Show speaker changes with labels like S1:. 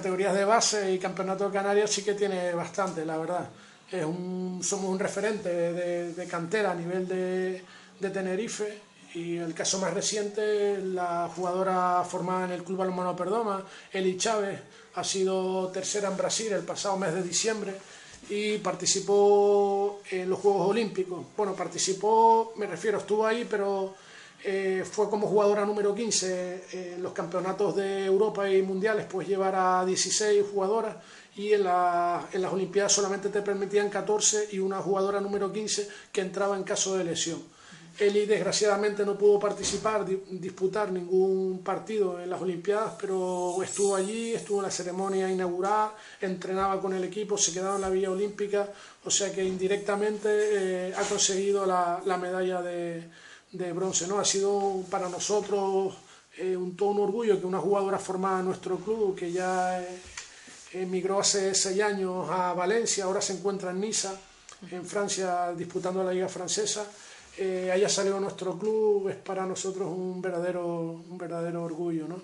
S1: categorías de base y campeonato de Canarias sí que tiene bastante, la verdad. Es un, somos un referente de, cantera a nivel de, de, Tenerife y el caso más reciente, la jugadora formada en el Club Balonmano Perdoma, Eli Chávez, ha sido tercera en Brasil el pasado mes de diciembre y participó en los Juegos Olímpicos. Bueno, participó, me refiero, estuvo ahí, pero eh, fue como jugadora número 15 en los campeonatos de Europa y mundiales, pues llevar a 16 jugadoras y en, en las Olimpiadas solamente te permitían 14 y una jugadora número 15 que entraba en caso de lesión. Eli desgraciadamente no pudo participar, disputar ningún partido en las Olimpiadas, pero estuvo allí, estuvo en la ceremonia inaugural, entrenaba con el equipo, se quedaba en la Villa Olímpica, o sea que indirectamente eh, ha conseguido la, la medalla de, de bronce. ¿no? Ha sido para nosotros eh, un todo un orgullo que una jugadora formada en nuestro club, que ya eh, emigró hace seis años a Valencia, ahora se encuentra en Niza, en Francia, disputando la Liga Francesa, eh, haya salido nuestro club, es para nosotros un verdadero, un verdadero orgullo. ¿no?